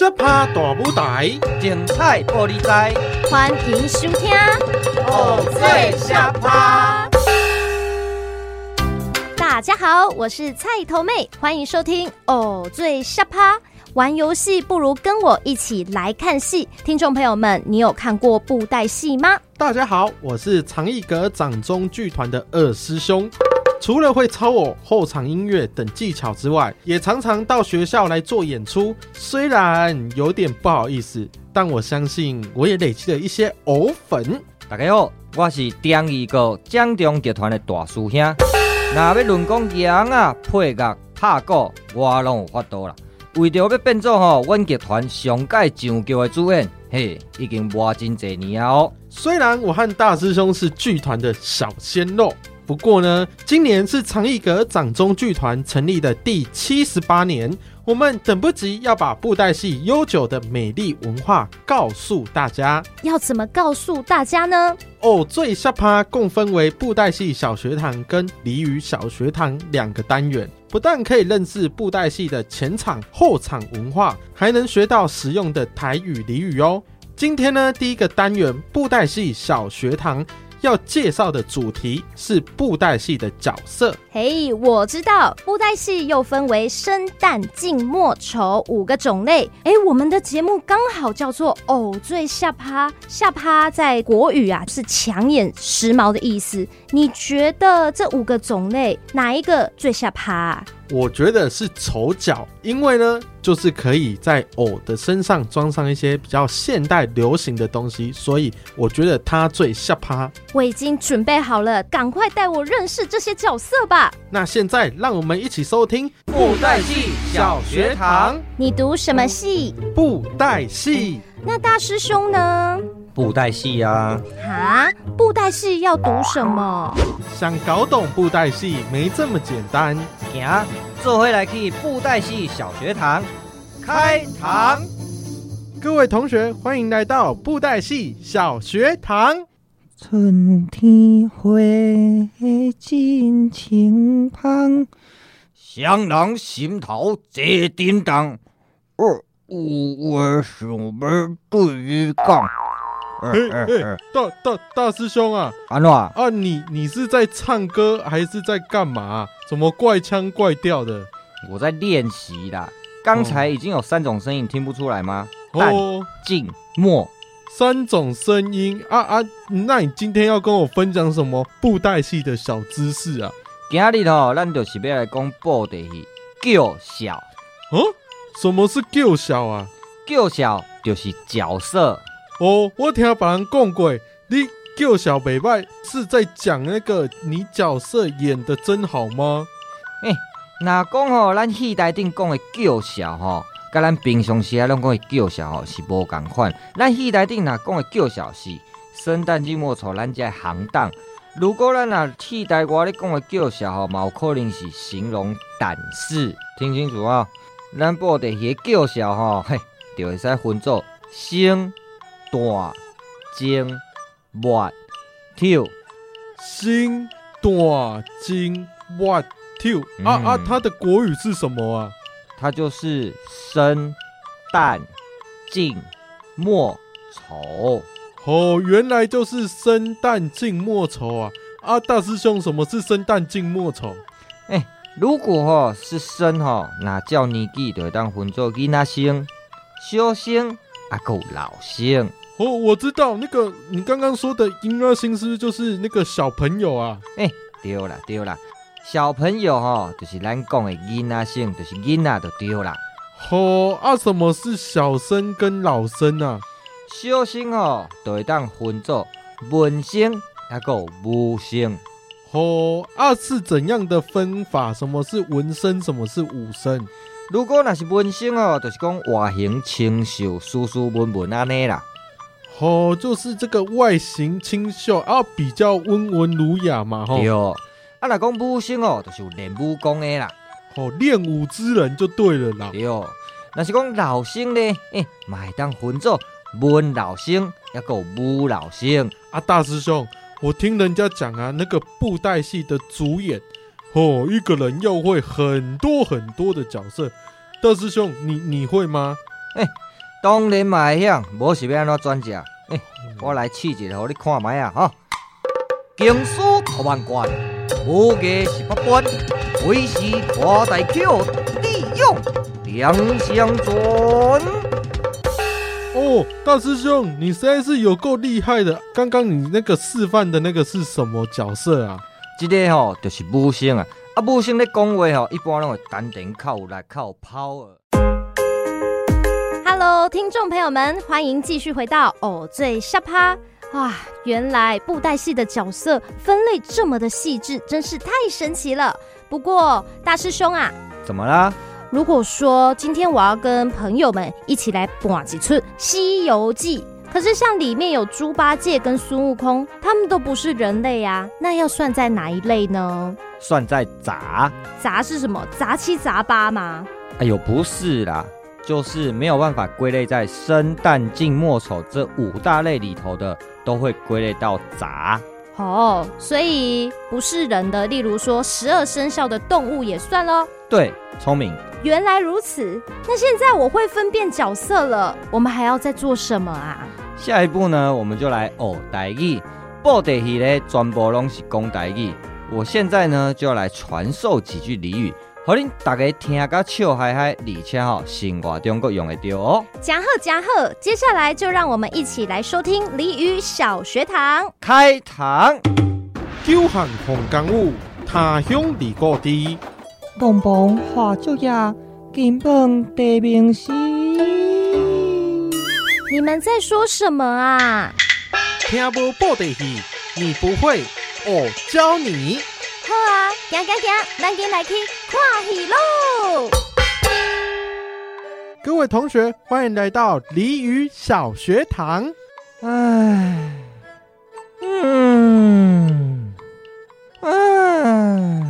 小趴大舞台，精彩玻璃台，欢迎收听偶，最小趴。大家好，我是菜头妹，欢迎收听哦，最下趴。玩游戏不如跟我一起来看戏。听众朋友们，你有看过布袋戏吗？大家好，我是长艺阁掌中剧团的二师兄。除了会操偶、后场音乐等技巧之外，也常常到学校来做演出。虽然有点不好意思，但我相信我也累积了一些偶粉。大家好，我是长艺阁掌中集团的大师兄。那要论讲赢啊、配乐、拍鼓，我拢有法度啦。为着要变做吼，阮剧团上届上桥的主演，嘿，已经磨真侪年啊哦。虽然我和大师兄是剧团的小鲜肉，不过呢，今年是长艺阁掌中剧团成立的第七十八年，我们等不及要把布袋戏悠久的美丽文化告诉大家。要怎么告诉大家呢？哦，最下趴共分为布袋戏小学堂跟俚语小学堂两个单元。不但可以认识布袋戏的前场、后场文化，还能学到实用的台语俚语哦。今天呢，第一个单元布袋戏小学堂。要介绍的主题是布袋戏的角色。嘿，我知道布袋戏又分为生旦净末丑五个种类。哎，我们的节目刚好叫做“偶最下趴”，下趴在国语啊是抢眼、时髦的意思。你觉得这五个种类哪一个最下趴？我觉得是丑角，因为呢，就是可以在偶的身上装上一些比较现代流行的东西，所以我觉得他最下趴。我已经准备好了，赶快带我认识这些角色吧。那现在让我们一起收听布袋戏小学堂。你读什么戏？布袋戏。那大师兄呢？布袋戏啊！哈，布袋戏要读什么？想搞懂布袋戏没这么简单。行，这回来去布袋戏小学堂开堂。各位同学，欢迎来到布袋戏小学堂。春天花尽情芳，双人心头齐叮当。哦，有话想要对你讲。哎哎，大大大师兄啊，安诺啊？你你是在唱歌还是在干嘛？怎么怪腔怪调的？我在练习啦。刚才已经有三种声音，听不出来吗？哦，静、默、三种声音啊啊！那你今天要跟我分享什么布袋戏的小知识啊？今日吼，咱就是要来讲布袋戏叫小。哦，什么是叫小啊？叫小就是角色。哦，我听别人讲过，你叫小北拜是在讲那个你角色演得真好吗？诶、欸，那讲吼，咱戏台顶讲的叫小吼，甲咱平常时啊拢讲的叫小吼是无共款。咱戏台顶若讲的叫小是生旦净末丑，咱这行当。如果咱若替代我咧讲的叫小吼，嘛有可能是形容胆识。听清楚啊，咱布袋戏叫小吼，嘿，就会使分作生。旦、净、末、丑，生、旦、净、末、丑。啊啊，它的国语是什么啊？它就是生、旦、净、末、丑。哦，原来就是生、旦、净、末、丑啊！啊，大师兄，什么是生、旦、净、末、丑？哎、欸，如果哈是生哈，那叫年纪就会当分做囡仔生、小生，啊，够老生。哦，我知道那个你刚刚说的婴儿心思就是那个小朋友啊。哎、欸，对啦对啦，小朋友哈，就是咱讲的囡仔生，就是囡仔就对啦。哦，啊，什么是小生跟老生啊？小生哦，就会当分做文生，阿有武生。哦，啊，是怎样的分法？什么是文生？什么是武生？如果那是文生哦，就是讲外形清秀、斯斯文文安尼啦。哦，就是这个外形清秀啊，比较温文儒雅嘛，吼。对哦，啊，若讲武生哦，就是练武功的啦。哦，练武之人就对了啦。对哦，若是讲老生呢，哎，嘛会当分做文老生，还有武老生。啊，大师兄，我听人家讲啊，那个布袋戏的主演，哦，一个人要会很多很多的角色。大师兄，你你会吗？哎。当然嘛会晓，无是要安怎转食？欸，我来试一下，互你看卖啊！哈，经书读万卷，武艺十八般，唯是拖代桥，利用两相转。哦，大师兄，你实在是有够厉害的！刚刚你那个示范的那个是什么角色啊？这个吼就是武生啊！啊，武生咧讲话吼，一般拢会丹田靠有力，靠有 power。Hello，听众朋友们，欢迎继续回到偶最沙趴。哇，原来布袋戏的角色分类这么的细致，真是太神奇了。不过大师兄啊，怎么啦？如果说今天我要跟朋友们一起来播几出《西游记》，可是像里面有猪八戒跟孙悟空，他们都不是人类啊，那要算在哪一类呢？算在杂。杂是什么？杂七杂八吗？哎呦，不是啦。就是没有办法归类在生旦净末丑这五大类里头的，都会归类到杂。哦，所以不是人的，例如说十二生肖的动物也算喽。对，聪明。原来如此，那现在我会分辨角色了。我们还要再做什么啊？下一步呢，我们就来学台语。布袋戏呢，全部拢是讲台语。我现在呢，就要来传授几句俚语。好，恁大家听个笑嗨嗨，而且吼生活中国用得到哦。加贺加贺，接下来就让我们一起来收听俚语小学堂。开堂。久旱逢甘雨，他乡离故知。东风化作叶，金榜题名时。你们在说什么啊？听无布袋戏，你不会，我教你。好啊，行行行，咱进来去看戏喽！各位同学，欢迎来到俚语小学堂。唉，嗯，唉，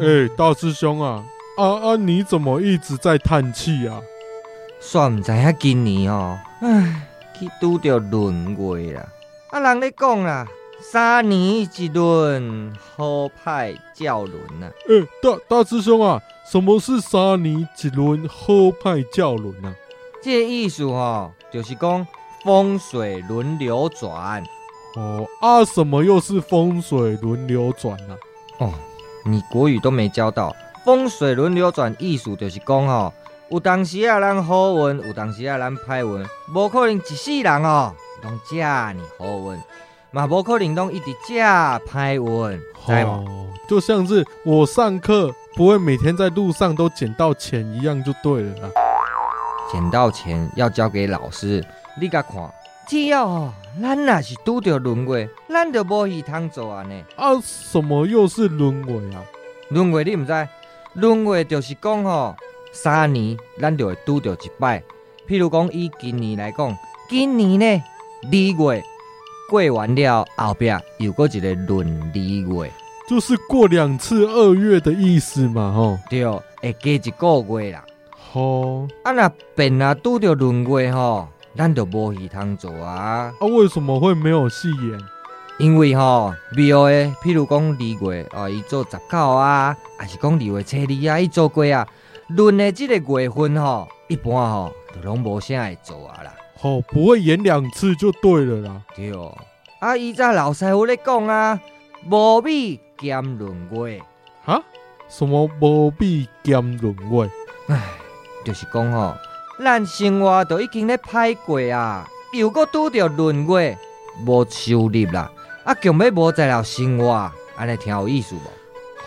哎、欸，大师兄啊，啊啊，你怎么一直在叹气啊？算唔知影今年哦，唉，去拄着轮回啦，啊，人咧讲啦。三年一轮，好歹叫轮啊。诶、欸，大大师兄啊，什么是三年一轮，好歹叫轮啊？这个意思哈，就是讲风水轮流转。哦啊，什么又是风水轮流转呢、啊？哦，你国语都没教到，风水轮流转意思就是讲哈，有当时啊咱好运，有当时啊咱歹运，无可能一世人哦拢这么好运。嘛，无可能拢一直遮歹运，哦，就像是我上课不会每天在路上都捡到钱一样，就对了啦。捡到钱要交给老师，你甲看，只要哦，咱若是拄着轮回，咱就无戏通做啊呢。啊，什么又是轮回啊？轮回你唔知？轮回就是讲吼，三年咱就会拄着一摆。譬如讲以今年来讲，今年呢二月。过完了后壁又过一个闰二月，就是过两次二月的意思嘛，吼。对，会加一个月啦。吼、哦，啊若变啊拄着闰月吼，咱就无戏通做啊。啊，为什么会没有戏演？因为吼，庙诶，譬如讲二月啊，伊做十九啊，还是讲二月初二啊，伊做过啊。闰诶，这个月份吼，一般吼就拢无啥会做啊啦。哦，不会演两次就对了啦。对哦，啊，以前老师傅咧讲啊，无米兼闰月。哈？什么无米兼闰月？唉，就是讲吼，咱生活都已经咧歹过啊，又搁拄着闰月，无收入啦，啊，强要无在了生活，安尼挺有意思无？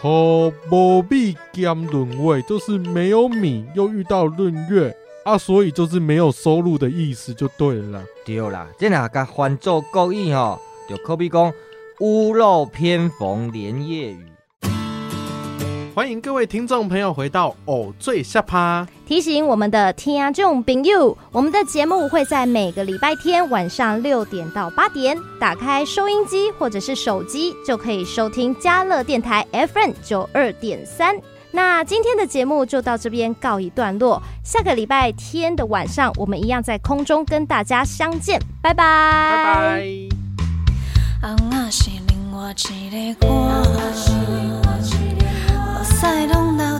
哦，无米兼轮位，就是没有米，又遇到闰月。啊，所以就是没有收入的意思，就对了。对啦，这哪个换做国语吼，就可比讲屋漏偏逢连夜雨。欢迎各位听众朋友回到偶最下趴，提醒我们的听众朋友，我们的节目会在每个礼拜天晚上六点到八点，打开收音机或者是手机就可以收听嘉乐电台 FM 九二点三。那今天的节目就到这边告一段落，下个礼拜天的晚上，我们一样在空中跟大家相见，拜拜。拜拜。再动脑